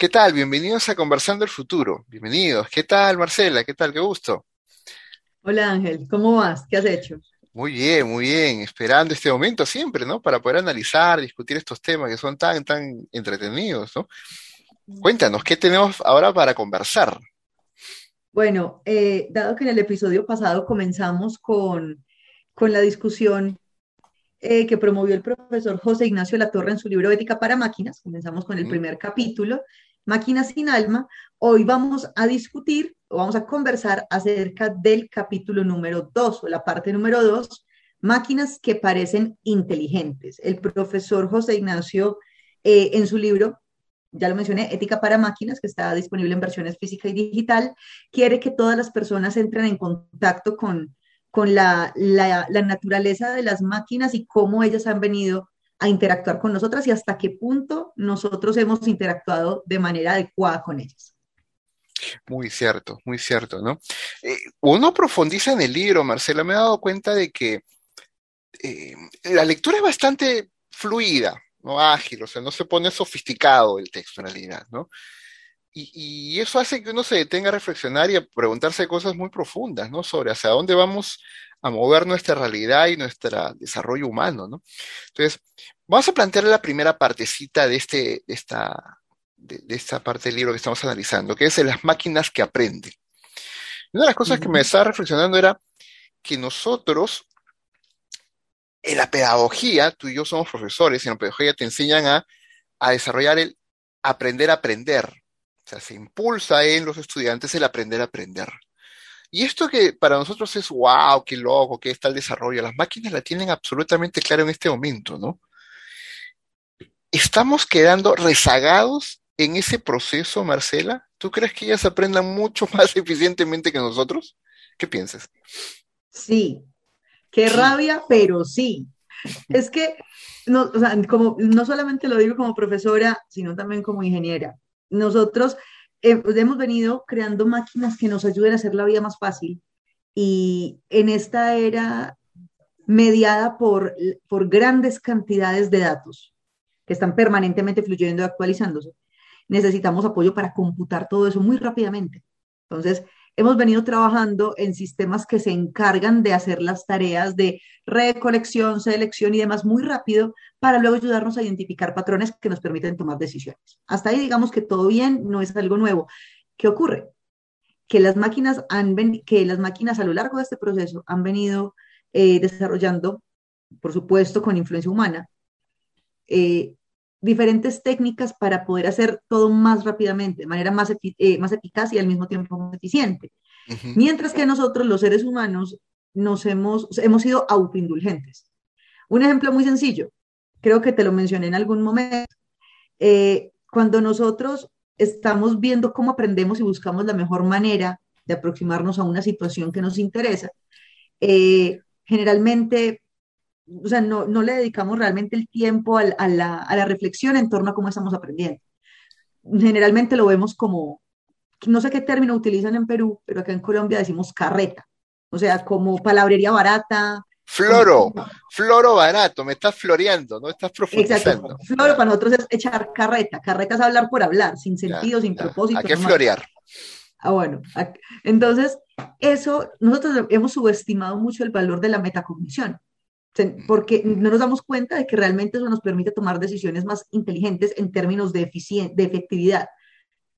¿Qué tal? Bienvenidos a Conversando el Futuro. Bienvenidos. ¿Qué tal, Marcela? ¿Qué tal? Qué gusto. Hola Ángel, ¿cómo vas? ¿Qué has hecho? Muy bien, muy bien. Esperando este momento siempre, ¿no? Para poder analizar, discutir estos temas que son tan, tan entretenidos, ¿no? Cuéntanos, ¿qué tenemos ahora para conversar? Bueno, eh, dado que en el episodio pasado comenzamos con, con la discusión eh, que promovió el profesor José Ignacio Latorre en su libro Ética para Máquinas, comenzamos con el primer capítulo, Máquinas sin alma, hoy vamos a discutir o vamos a conversar acerca del capítulo número 2 o la parte número 2, Máquinas que parecen inteligentes. El profesor José Ignacio eh, en su libro ya lo mencioné, Ética para Máquinas, que está disponible en versiones física y digital, quiere que todas las personas entren en contacto con, con la, la, naturaleza de las máquinas y cómo ellas han venido a interactuar con nosotras y hasta qué punto nosotros hemos interactuado de manera adecuada con ellas. Muy cierto, muy cierto, ¿no? Eh, uno profundiza en el libro, Marcela, me he dado cuenta de que eh, la lectura es bastante fluida, no ágil, o sea, no se pone sofisticado el texto en realidad, ¿no? Y, eso hace que uno se detenga a reflexionar y a preguntarse cosas muy profundas, ¿no? Sobre hacia dónde vamos a mover nuestra realidad y nuestro desarrollo humano, ¿no? Entonces, vamos a plantear la primera partecita de, este, esta, de, esta parte del libro que estamos analizando, que es las máquinas que aprenden. Una de las cosas que me estaba reflexionando era que nosotros en la pedagogía, tú y yo somos profesores, en la pedagogía te enseñan a, desarrollar el aprender a aprender. O sea, se impulsa en los estudiantes el aprender a aprender. Y esto que para nosotros es, wow, qué loco, qué está el desarrollo. Las máquinas la tienen absolutamente claro en este momento, ¿no? ¿Estamos quedando rezagados en ese proceso, Marcela? ¿Tú crees que ellas aprendan mucho más eficientemente que nosotros? ¿Qué piensas? Sí, Qué rabia, pero sí. Es que no, como, no solamente lo digo como profesora, sino también como ingeniera. Nosotros hemos venido creando máquinas que nos ayuden a hacer la vida más fácil y en esta era mediada por, por grandes cantidades de datos que están permanentemente fluyendo y actualizándose, necesitamos apoyo para computar todo eso muy rápidamente. Entonces, hemos venido trabajando en sistemas que se encargan de hacer las tareas de recolección, selección y demás muy rápido para luego ayudarnos a identificar patrones que nos permiten tomar decisiones. Hasta ahí digamos que todo bien, no es algo nuevo. ¿Qué ocurre? Que las máquinas, han que las máquinas a lo largo de este proceso han venido eh, desarrollando, por supuesto, con influencia humana, eh, diferentes técnicas para poder hacer todo más rápidamente, de manera más, eh, más eficaz y al mismo tiempo más eficiente. Mientras que nosotros, los seres humanos, nos hemos, hemos sido autoindulgentes. Un ejemplo muy sencillo, creo que te lo mencioné en algún momento. Eh, cuando nosotros estamos viendo cómo aprendemos y buscamos la mejor manera de aproximarnos a una situación que nos interesa, eh, generalmente o sea, no, no le dedicamos realmente el tiempo a, la, a la reflexión en torno a cómo estamos aprendiendo. Generalmente lo vemos como, no sé qué término utilizan en Perú, pero acá en Colombia decimos carreta, o sea, como palabrería barata. Floro, floro barato, me estás floreando, no estás profundizando. Exacto, floro para nosotros es echar carreta, carreta es hablar por hablar, sin sentido, sin propósito. ¿A qué florear? Ah, bueno, entonces eso, nosotros hemos subestimado mucho el valor de la metacognición porque no nos damos cuenta de que realmente eso nos permite tomar decisiones más inteligentes en términos de, de efectividad,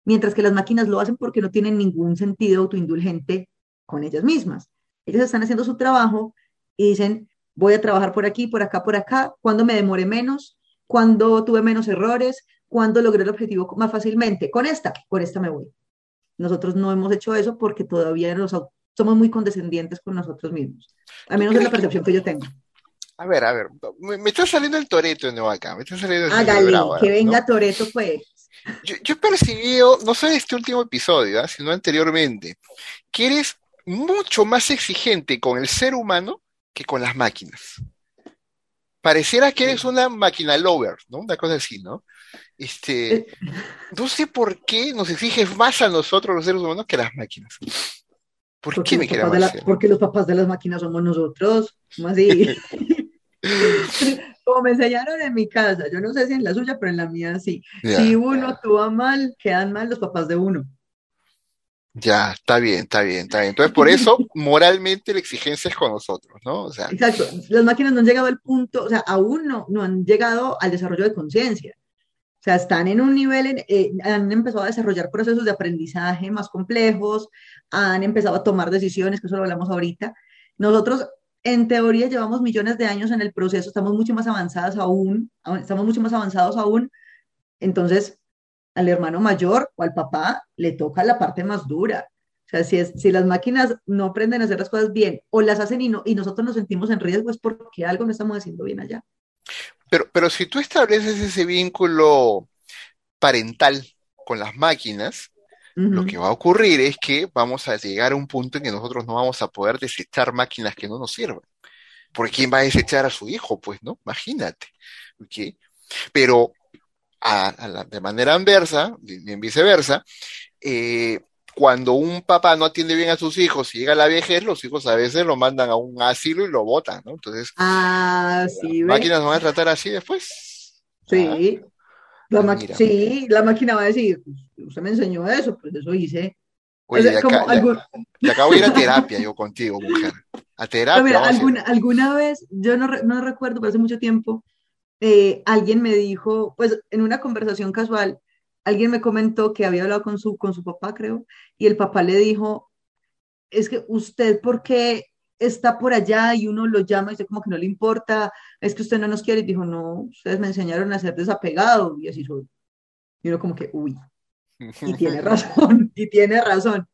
mientras que las máquinas lo hacen porque no tienen ningún sentido autoindulgente con ellas mismas. Ellas están haciendo su trabajo y dicen, voy a trabajar por aquí, por acá, por acá, cuando me demore menos, cuando tuve menos errores, cuando logré el objetivo más fácilmente. Con esta, con esta me voy. Nosotros no hemos hecho eso porque todavía somos muy condescendientes con nosotros mismos. A menos es la percepción que yo tengo. A ver, a ver, me, está saliendo el Toreto de nuevo acá, me está saliendo el Hágale, que venga Toreto pues. Yo, he percibido, no sé este último episodio, ¿ah? sino anteriormente, que eres mucho más exigente con el ser humano que con las máquinas. Pareciera que eres una máquina lover, ¿no? Una cosa así, ¿no? Este, eh. no sé por qué nos exiges más a nosotros los seres humanos que las máquinas. ¿Por porque qué me quieres Porque los papás de las máquinas somos nosotros, ¿cómo así? como me enseñaron en mi casa, yo no sé si en la suya, pero en la mía sí. si uno actúa mal, quedan mal los papás de uno. Ya, está bien, está bien, está bien. Entonces, por eso, moralmente la exigencia es con nosotros, ¿no? O sea, Exacto, las máquinas no han llegado al punto, o sea, aún no, no han llegado al desarrollo de conciencia. O sea, están en un nivel, eh, han empezado a desarrollar procesos de aprendizaje más complejos, han empezado a tomar decisiones, que eso lo hablamos ahorita. Nosotros, en teoría, llevamos millones de años en el proceso, estamos mucho más avanzados aún, estamos mucho más avanzados aún. Entonces, al hermano mayor o al papá le toca la parte más dura. O sea, si, las máquinas no aprenden a hacer las cosas bien o las hacen y, no, nosotros nos sentimos en riesgo es porque algo no estamos haciendo bien allá. Pero, pero si tú estableces ese vínculo parental con las máquinas, lo que va a ocurrir es que vamos a llegar a un punto en que nosotros no vamos a poder desechar máquinas que no nos sirvan. Porque ¿quién va a desechar a su hijo? Pues, ¿no? Imagínate. ¿okay? Pero de manera inversa, bien viceversa, eh, cuando un papá no atiende bien a sus hijos y llega a la vejez, los hijos a veces lo mandan a un asilo y lo botan, ¿no? Entonces, ah, sí, máquinas van a tratar así después. Sí. Ah, la sí, la máquina va a decir, pues, usted me enseñó eso, pues eso hice. Oye, acabo de ir a terapia yo contigo, mujer. A terapia. alguna, alguna vez, yo no, no recuerdo, pero hace mucho tiempo, eh, alguien me dijo, pues en una conversación casual, alguien me comentó que había hablado con su, con su papá, creo, y el papá le dijo, es que usted, ¿por qué está por allá y uno lo llama y dice como que no le importa, es que usted no nos quiere? Y dijo, no, ustedes me enseñaron a ser desapegado y así soy. Y uno como que, uy, y tiene razón, y tiene razón.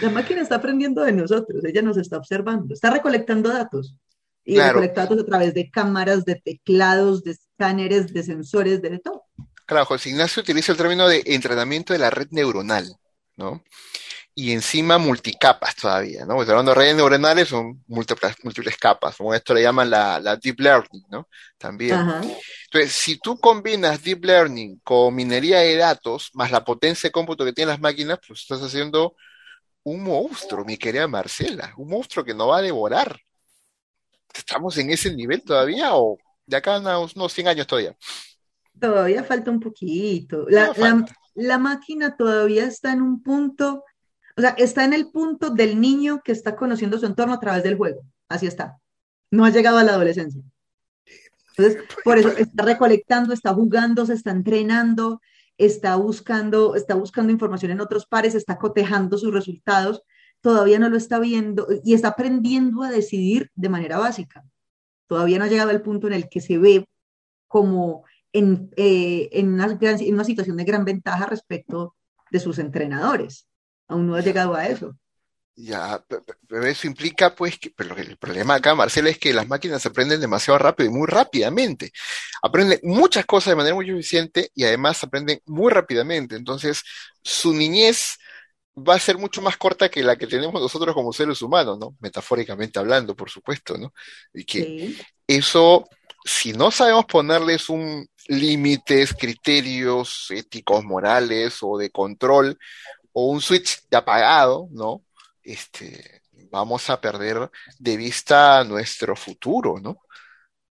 La máquina está aprendiendo de nosotros, ella nos está observando, está recolectando datos y recolectados a través de cámaras, de teclados, de escáneres, de sensores, de todo. Claro, José Ignacio utiliza el término de entrenamiento de la red neuronal, ¿no? Y encima multicapas todavía, ¿no? Hablando de redes neuronales son múltiples, múltiples capas, como esto le llaman la, la deep learning, ¿no? También. Entonces, si tú combinas deep learning con minería de datos, más la potencia de cómputo que tienen las máquinas, pues estás haciendo un monstruo, mi querida Marcela, un monstruo que no va a devorar ¿Estamos en ese nivel todavía o de acá a unos, unos 100 años todavía? Todavía falta un poquito. La, la, máquina todavía está en un punto, o sea, está en el punto del niño que está conociendo su entorno a través del juego. Así está. No ha llegado a la adolescencia. Entonces, por eso está recolectando, está jugando, se está entrenando, está buscando, está buscando información en otros pares, está cotejando sus resultados todavía no lo está viendo y está aprendiendo a decidir de manera básica. Todavía no ha llegado al punto en el que se ve como en, eh, en, una, en una situación de gran ventaja respecto de sus entrenadores. Aún no ha llegado a eso. Ya, pero eso implica pues que pero el problema acá, Marcela, es que las máquinas aprenden demasiado rápido y muy rápidamente. Aprenden muchas cosas de manera muy eficiente y además aprenden muy rápidamente. Entonces, su niñez va a ser mucho más corta que la que tenemos nosotros como seres humanos, ¿no? Metafóricamente hablando, por supuesto, ¿no? Y que eso, si no sabemos ponerles un límites, criterios éticos, morales o de control, o un switch de apagado, ¿no? Este, vamos a perder de vista nuestro futuro, ¿no?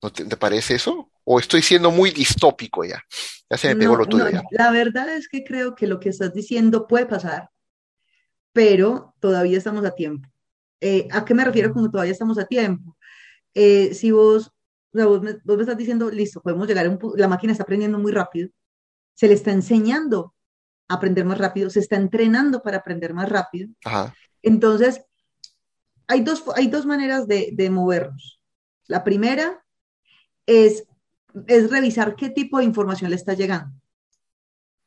¿No te, parece eso? ¿O estoy siendo muy distópico ya? Ya se me pegó lo tuyo ya. La verdad es que creo que lo que estás diciendo puede pasar, pero todavía estamos a tiempo. Eh, ¿A qué me refiero con todavía estamos a tiempo? Eh, si vos, vos, me, estás diciendo, listo, podemos llegar a un la máquina está aprendiendo muy rápido, se le está enseñando aprender más rápido, se está entrenando para aprender más rápido. Entonces, hay dos, hay dos maneras de, de movernos. La primera es, es revisar qué tipo de información le está llegando.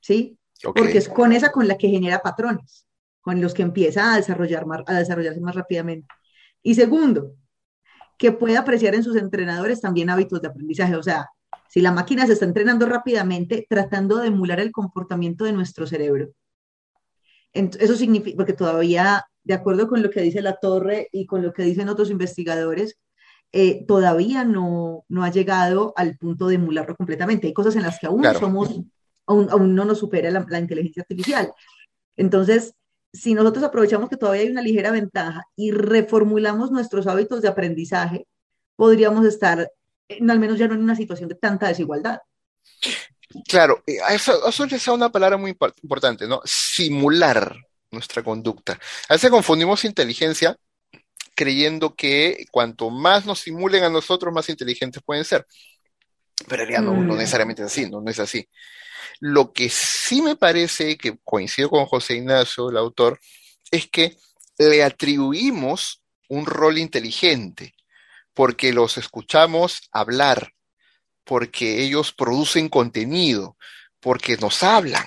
¿Sí? Porque es con esa con la que genera patrones con los que empieza a, desarrollar a desarrollarse más rápidamente. Y segundo, que pueda apreciar en sus entrenadores también hábitos de aprendizaje. O sea, si la máquina se está entrenando rápidamente, tratando de emular el comportamiento de nuestro cerebro. Eso significa, porque todavía, de acuerdo con lo que dice la torre y con lo que dicen otros investigadores, eh, todavía no, no ha llegado al punto de emularlo completamente. Hay cosas en las que aún somos, aún, no nos supera la, la inteligencia artificial. Entonces, si nosotros aprovechamos que todavía hay una ligera ventaja y reformulamos nuestros hábitos de aprendizaje, podríamos estar al menos ya no en una situación de tanta desigualdad. Claro, eh, eso, eso es una palabra muy importante, ¿no? Simular nuestra conducta. A veces confundimos inteligencia creyendo que cuanto más nos simulen a nosotros, más inteligentes pueden ser. Pero en realidad no, no mm. necesariamente es así, no, no es así. Lo que sí me parece, que coincido con José Ignacio, el autor, es que le atribuimos un rol inteligente, porque los escuchamos hablar, porque ellos producen contenido, porque nos hablan,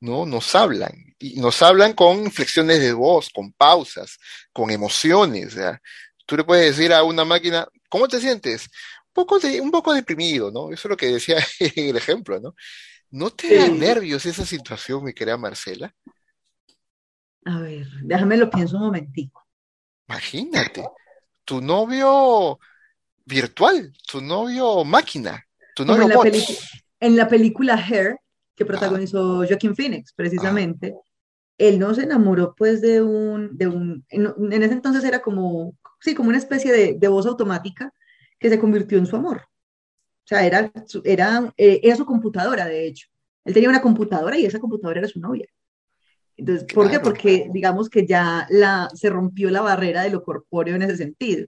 ¿no? Nos hablan. Y nos hablan con inflexiones de voz, con pausas, con emociones. Tú le puedes decir a una máquina, ¿cómo te sientes? Un poco, de, un poco deprimido, ¿no? Eso es lo que decía el ejemplo, ¿no? ¿No te da nervios esa situación, mi querida Marcela? A ver, déjame lo pienso un momentico. Imagínate, tu novio virtual, tu novio máquina, tu novio en la, en la película Hair, que protagonizó Joaquin Phoenix, precisamente, él no se enamoró pues de un, de un en, ese entonces era como, sí, como una especie de, voz automática que se convirtió en su amor. O sea, era, era, eh, era su computadora, de hecho. Él tenía una computadora y esa computadora era su novia. Entonces, ¿por qué? Porque digamos que ya la, se rompió la barrera de lo corpóreo en ese sentido.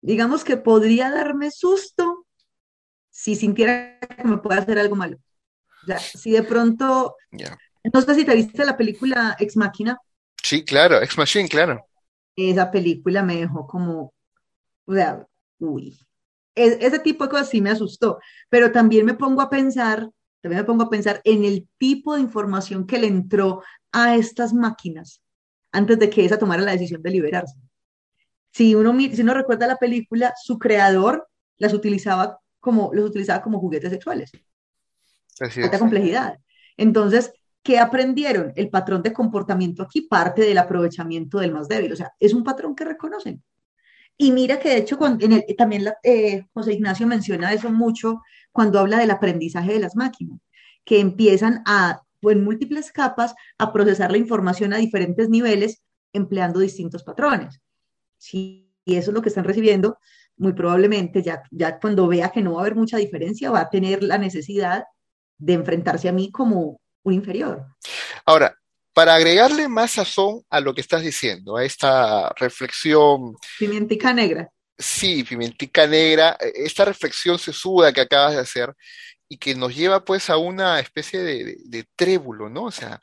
Digamos que podría darme susto si sintiera que me puede hacer algo malo. O sea, si de pronto, no sé si te viste la película Ex Máquina. Sí, claro, Ex Machine, claro. Esa película me dejó como, o sea, uy, e, ese tipo de cosas sí me asustó, pero también me pongo a pensar, también me pongo a pensar en el tipo de información que le entró a estas máquinas antes de que esa tomara la decisión de liberarse. Si uno, si uno recuerda la película, su creador las utilizaba como, los utilizaba como juguetes sexuales. Alta complejidad. Entonces, ¿qué aprendieron? El patrón de comportamiento aquí parte del aprovechamiento del más débil. O sea, es un patrón que reconocen. Y mira que de hecho también eh, José Ignacio menciona eso mucho cuando habla del aprendizaje de las máquinas, que empiezan a, en múltiples capas, a procesar la información a diferentes niveles empleando distintos patrones. Si eso es lo que están recibiendo, muy probablemente ya, ya cuando vea que no va a haber mucha diferencia, va a tener la necesidad de enfrentarse a mí como un inferior. Ahora, para agregarle más sazón a lo que estás diciendo, a esta reflexión. Pimentica negra. Sí, pimentica negra, esta reflexión sesuda que acabas de hacer y que nos lleva pues a una especie de, trébulo, ¿no? O sea,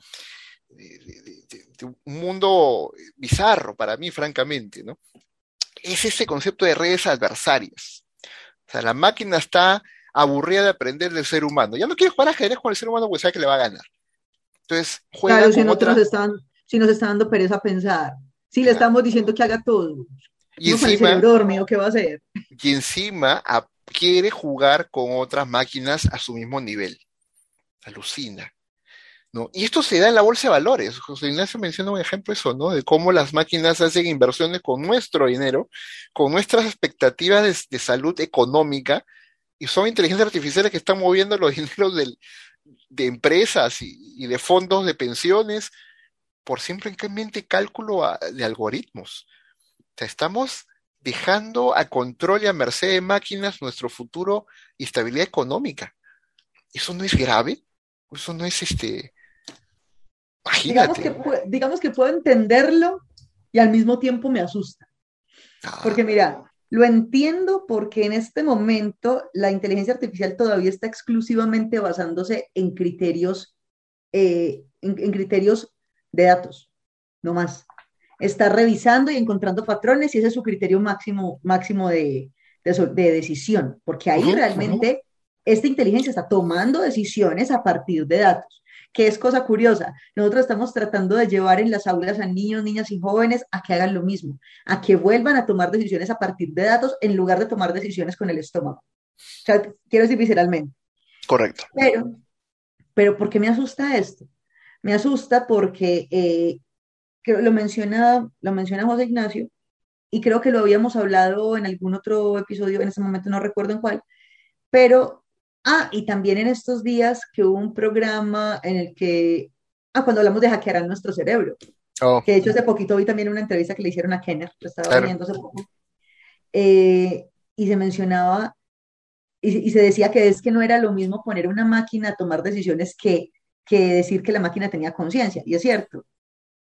de, un mundo bizarro para mí, francamente, ¿no? Es ese concepto de redes adversarias. O sea, la máquina está aburrida de aprender del ser humano. Ya no quiere jugar ajedrez con el ser humano porque sabe que le va a ganar. Entonces, juega claro, si, otra... están, si nos está dando pereza pensar, si le estamos diciendo que haga todo, y encima, el dormido, ¿qué va a hacer? Y encima quiere jugar con otras máquinas a su mismo nivel. Alucina. ¿no? Y esto se da en la bolsa de valores. José Ignacio menciona un ejemplo eso, ¿no? De cómo las máquinas hacen inversiones con nuestro dinero, con nuestras expectativas de, salud económica, y son inteligencias artificiales que están moviendo los dineros de empresas y, de fondos de pensiones por simplemente cálculo de algoritmos. O sea, estamos dejando a control y a merced de máquinas nuestro futuro y estabilidad económica. ¿Eso no es grave? ¿Eso no es este... Imagínate. Digamos que, puedo entenderlo y al mismo tiempo me asusta. Ah. Porque mira, lo entiendo porque en este momento la inteligencia artificial todavía está exclusivamente basándose en criterios, eh, en, criterios de datos, no más. Está revisando y encontrando patrones y ese es su criterio máximo, máximo de, de, decisión, porque ahí realmente esta inteligencia está tomando decisiones a partir de datos que es cosa curiosa. Nosotros estamos tratando de llevar en las aulas a niños, niñas y jóvenes a que hagan lo mismo, a que vuelvan a tomar decisiones a partir de datos en lugar de tomar decisiones con el estómago. O sea, quiero decir visceralmente. Correcto. Pero, pero ¿por qué me asusta esto? Me asusta porque eh, lo, menciona, lo menciona José Ignacio y creo que lo habíamos hablado en algún otro episodio, en ese momento no recuerdo en cuál, pero Ah, y también en estos días que hubo un programa en el que, ah, cuando hablamos de hackear nuestro cerebro, oh. que de hecho hace poquito vi también una entrevista que le hicieron a Kenner, lo estaba viendo hace poco, eh, y se mencionaba y, se decía que es que no era lo mismo poner una máquina a tomar decisiones que, que decir que la máquina tenía conciencia, y es cierto,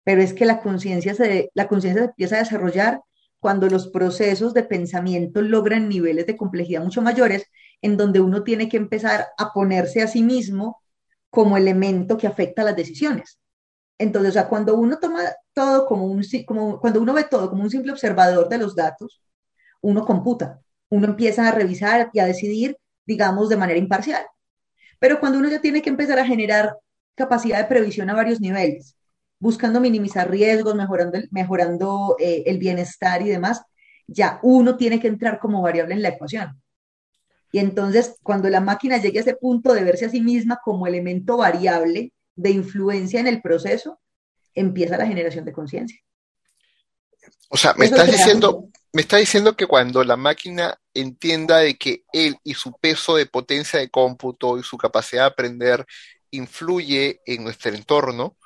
pero es que la conciencia se, la conciencia se empieza a desarrollar cuando los procesos de pensamiento logran niveles de complejidad mucho mayores, en donde uno tiene que empezar a ponerse a sí mismo como elemento que afecta las decisiones. Entonces, o cuando uno toma todo como un, como, cuando uno ve todo como un simple observador de los datos, uno computa, uno empieza a revisar y a decidir, digamos, de manera imparcial. Pero cuando uno ya tiene que empezar a generar capacidad de previsión a varios niveles, buscando minimizar riesgos, mejorando, el, eh, el bienestar y demás, ya uno tiene que entrar como variable en la ecuación. Y entonces, cuando la máquina llegue a ese punto de verse a sí misma como elemento variable de influencia en el proceso, empieza la generación de conciencia. O sea, me estás diciendo, me está diciendo que cuando la máquina entienda de que él y su peso de potencia de cómputo y su capacidad de aprender influye en nuestro entorno,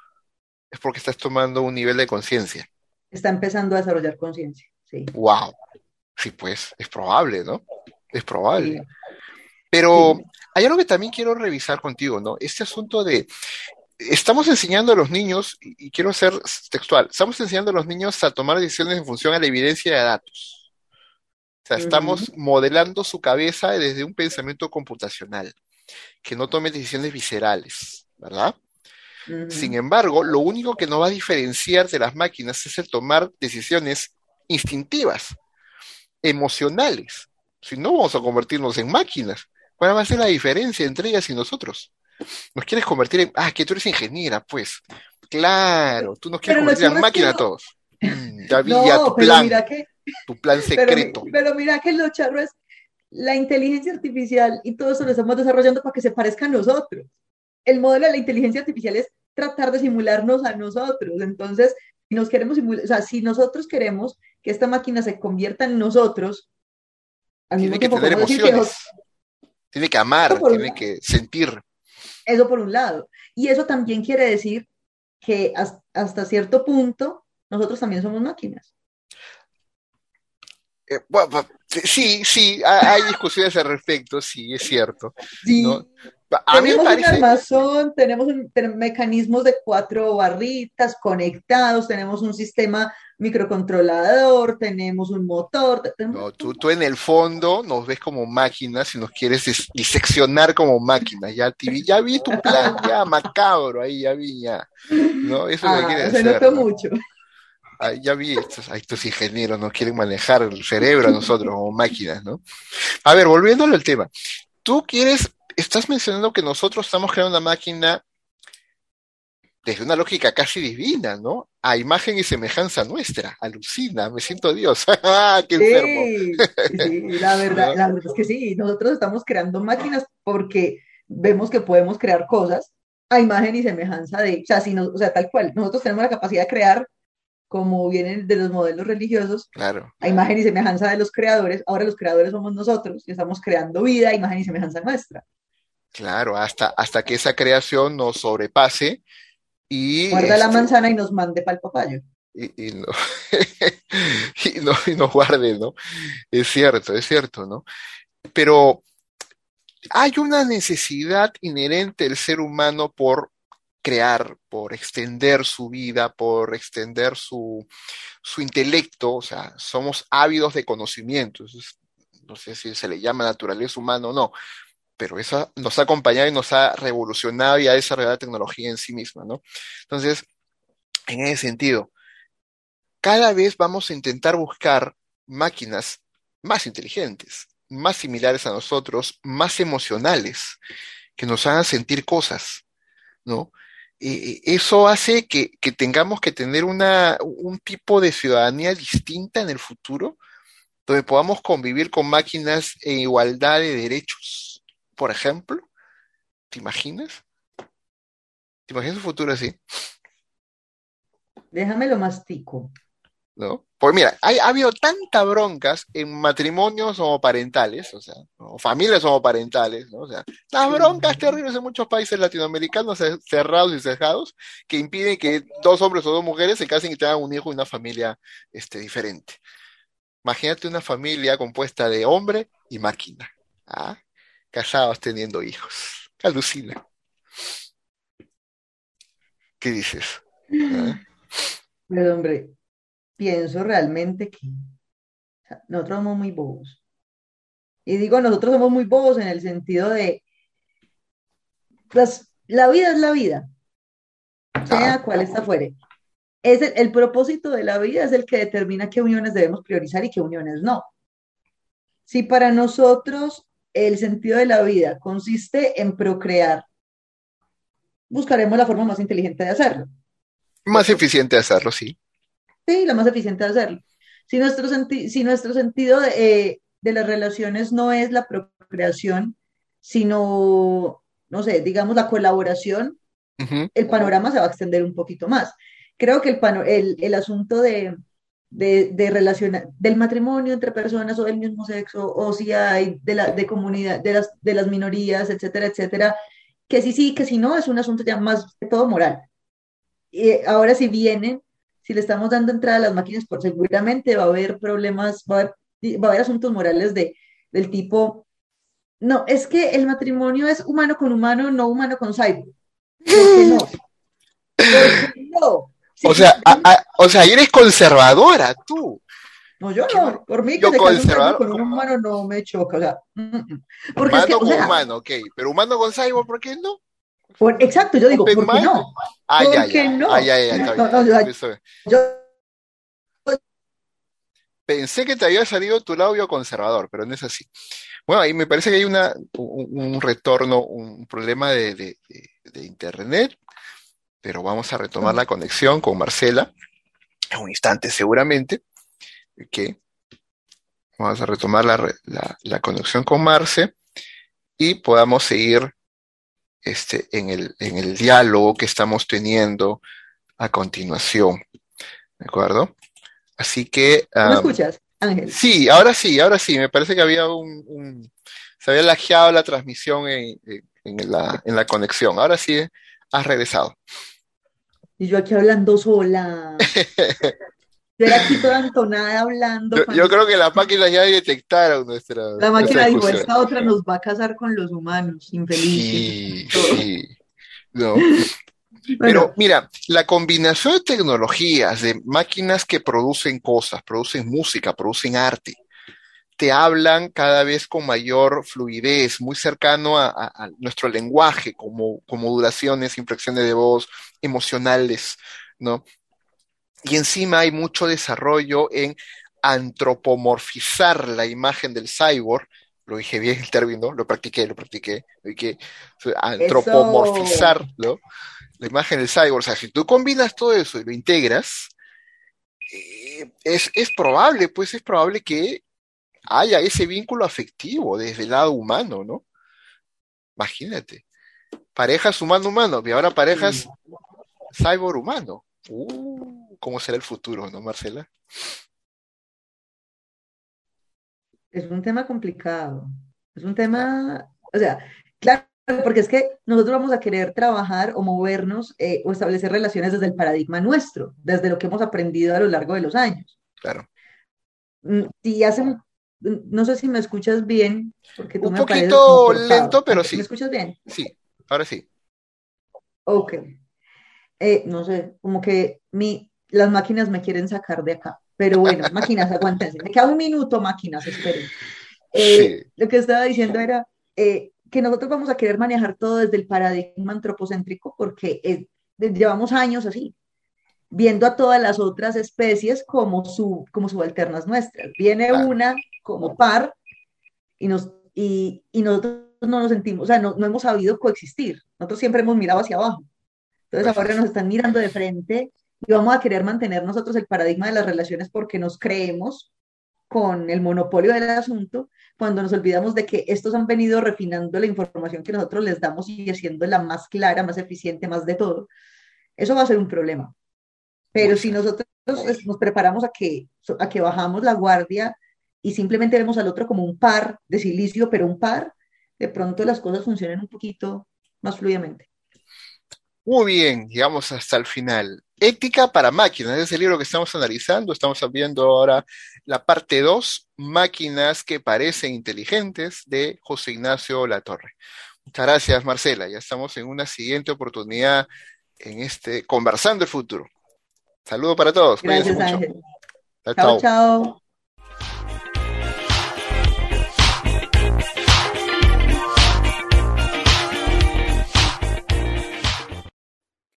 es porque estás tomando un nivel de conciencia. Está empezando a desarrollar conciencia, sí. Wow. Sí, pues, es probable, ¿no? Es probable. Pero hay algo que también quiero revisar contigo, ¿no? Este asunto de estamos enseñando a los niños, y quiero ser textual, estamos enseñando a los niños a tomar decisiones en función a la evidencia de datos. O sea, estamos modelando su cabeza desde un pensamiento computacional, que no tome decisiones viscerales, ¿verdad? Sin embargo, lo único que nos va a diferenciar de las máquinas es el tomar decisiones instintivas, emocionales. Si no, vamos a convertirnos en máquinas. ¿Cuál va a ser la diferencia entre ellas y nosotros? Nos quieres convertir en, ah, que tú eres ingeniera, pues. Claro, tú nos quieres convertir en máquina a todos. Mm, ya vi tu plan, tu plan secreto. Pero, mira que lo charro es la inteligencia artificial y todo eso lo estamos desarrollando para que se parezca a nosotros el modelo de la inteligencia artificial es tratar de simularnos a nosotros. Entonces, si nos queremos simular, o sea, si nosotros queremos que esta máquina se convierta en nosotros, tiene que tener emociones, tiene que amar, tiene que sentir. Eso por un lado. Y eso también quiere decir que hasta cierto punto nosotros también somos máquinas. Eh, sí, sí, hay discusiones al respecto, sí, es cierto. Sí. Tenemos un armazón, tenemos mecanismos de cuatro barritas conectados, tenemos un sistema microcontrolador, tenemos un motor. no, tú, tú, en el fondo nos ves como máquinas y nos quieres diseccionar como máquinas. Ya, ya vi tu plan, ya macabro, ahí ya vi, ya. ¿no? Eso ah, se notó mucho. ya vi, estos, estos ingenieros nos quieren manejar el cerebro a nosotros como máquinas, ¿no? A ver, volviendo al tema. Tú quieres estás mencionando que nosotros estamos creando una máquina desde una lógica casi divina, ¿no? A imagen y semejanza nuestra. Alucina, me siento Dios. ¡Ah, ¡Qué enfermo! Sí, la verdad, la verdad es que sí, nosotros estamos creando máquinas porque vemos que podemos crear cosas a imagen y semejanza de, o sea, si no, o sea, tal cual, nosotros tenemos la capacidad de crear como vienen de los modelos religiosos, claro. a imagen y semejanza de los creadores, ahora los creadores somos nosotros y estamos creando vida a imagen y semejanza nuestra. Claro, hasta, hasta que esa creación nos sobrepase y... Guarda la este, manzana y nos mande para el papayo. Y, no, y, no, y nos guarde, ¿no? Es cierto, es cierto, ¿no? Pero hay una necesidad inherente del ser humano por crear, por extender su vida, por extender su, su intelecto, o sea, somos ávidos de conocimiento, no sé si se le llama naturaleza humana o no, pero esa nos ha acompañado y nos ha revolucionado y ha desarrollado la tecnología en sí misma, ¿no? Entonces, en ese sentido, cada vez vamos a intentar buscar máquinas más inteligentes, más similares a nosotros, más emocionales, que nos hagan sentir cosas, ¿no? Eso hace que, que, tengamos que tener una, un tipo de ciudadanía distinta en el futuro, donde podamos convivir con máquinas en igualdad de derechos por ejemplo? ¿Te imaginas? ¿Te imaginas un futuro así? Déjame lo mastico. ¿No? Pues mira, ha habido tantas broncas en matrimonios homoparentales, o sea, o familias homoparentales, ¿no? O sea, las broncas terribles en muchos países latinoamericanos cerrados y cerrados que impiden que dos hombres o dos mujeres se casen y tengan un hijo y una familia este, diferente. Imagínate una familia compuesta de hombre y máquina. ¿ah? Casados teniendo hijos. Alucina. ¿Qué dices? ¿Ah? Pero hombre, pienso realmente que nosotros somos muy bobos. Y digo, nosotros somos muy bobos en el sentido de, pues, la vida es la vida, sea cual está fuera. Es el, el propósito de la vida es el que determina qué uniones debemos priorizar y qué uniones no. Si para nosotros el sentido de la vida consiste en procrear, buscaremos la forma más inteligente de hacerlo. Más eficiente de hacerlo, sí. Sí, la más eficiente de hacerlo. Si nuestro, senti- si nuestro sentido de, eh, de las relaciones no es la procreación, sino, no sé, digamos la colaboración, el panorama se va a extender un poquito más. Creo que el, pano- el, el asunto de, de, de relaciona- del matrimonio entre personas o del mismo sexo, o si hay de la de comunidad, de las, de las minorías, etcétera, etcétera, que sí, sí, que si no, es un asunto ya más que todo moral. Y ahora si vienen, si le estamos dando entrada a las máquinas, por seguramente va a haber problemas, va a haber, va a haber asuntos morales de, del tipo, no, es que el matrimonio es humano con humano, no humano con cyborg. ¿Por qué no? ¿Por qué no? O sea, a- a- o sea, eres conservadora, tú. no, yo no, por mí que yo conservador- con un humano no me choca, o sea, mm, mm. porque es Humano que, o con sea, humano, ok. Pero humano con cyborg, ¿por qué no? por- exacto, yo digo, Open ¿por qué mind. no? Ah, ¿Por ya, qué ya. no? Ah, ya, ya, está No, bien. no, o sea, Eso- Yo, Pensé que te había salido tu lado conservador, pero no es así. Bueno, ahí me parece que hay una, un, un retorno, un problema de, de- de- de internet, pero vamos a retomar la conexión con Marcela en un instante seguramente. que Vamos a retomar la, la- la conexión con Marce y podamos seguir este, en el, en el diálogo que estamos teniendo a continuación. ¿De acuerdo? Así que... ¿me escuchas, Ángel? Sí, ahora sí, ahora sí. Me parece que había un, un- se había lajeado la transmisión en- en la, en la conexión. Ahora sí has regresado. Y yo aquí hablando sola. Yo era aquí toda entonada hablando. Yo, creo que las máquinas ya detectaron nuestra, la máquina dijo, esta otra nos va a casar con los humanos, infelices. Sí, sí. No. Bueno, Pero mira, la combinación de tecnologías, de máquinas que producen cosas, producen música, producen arte, te hablan cada vez con mayor fluidez, muy cercano a, a- a nuestro lenguaje, como, como modulaciones, inflexiones de voz, emocionales, ¿no? Y encima hay mucho desarrollo en antropomorfizar la imagen del cyborg. Lo dije bien el término, lo practiqué, lo practiqué. lo dije, antropomorfizar, ¿no? La imagen del cyborg. O sea, si tú combinas todo eso y lo integras, eh, es, es probable, pues es probable que haya ese vínculo afectivo desde el lado humano, ¿no? Imagínate. Parejas humano-humano, y ahora parejas cyborg-humano. Uh, ¿cómo será el futuro, no, Marcela? es un tema complicado. Es un tema, o sea, claro, porque es que nosotros vamos a querer trabajar o movernos eh, o establecer relaciones desde el paradigma nuestro, desde lo que hemos aprendido a lo largo de los años. Claro. Mm, Si hacen, no sé si me escuchas bien, porque tú Un me poquito lento, pero sí. ¿Me escuchas bien? Sí, ahora sí. Ok. Eh, no sé, como que mi, las máquinas me quieren sacar de acá. Pero bueno, máquinas, aguántense. Me queda un minuto, máquinas, esperen. Eh, Sí. Lo que estaba diciendo era eh, que nosotros vamos a querer manejar todo desde el paradigma antropocéntrico porque eh, llevamos años así, viendo a todas las otras especies como, su, como subalternas nuestras. Viene Claro. una como par y, nos, y, y nosotros no nos sentimos, o sea, no, no hemos sabido coexistir. Nosotros siempre hemos mirado hacia abajo. Entonces Pues ahora nos están mirando de frente y vamos a querer mantener nosotros el paradigma de las relaciones porque nos creemos con el monopolio del asunto cuando nos olvidamos de que estos han venido refinando la información que nosotros les damos y haciéndola más clara, más eficiente, más de todo. Eso va a ser un problema. Pero si nosotros nos preparamos a que, a que bajamos la guardia y simplemente vemos al otro como un par de silicio, pero un par, de pronto las cosas funcionan un poquito más fluidamente. Muy bien, llegamos hasta el final. Ética para máquinas, es el libro que estamos analizando. Estamos viendo ahora la parte 2, Máquinas que parecen inteligentes, de José Ignacio Latorre. Muchas gracias, Marcela. Ya estamos en una siguiente oportunidad en este Conversando el Futuro. Saludo para todos. Gracias, Ángel. chao. chao.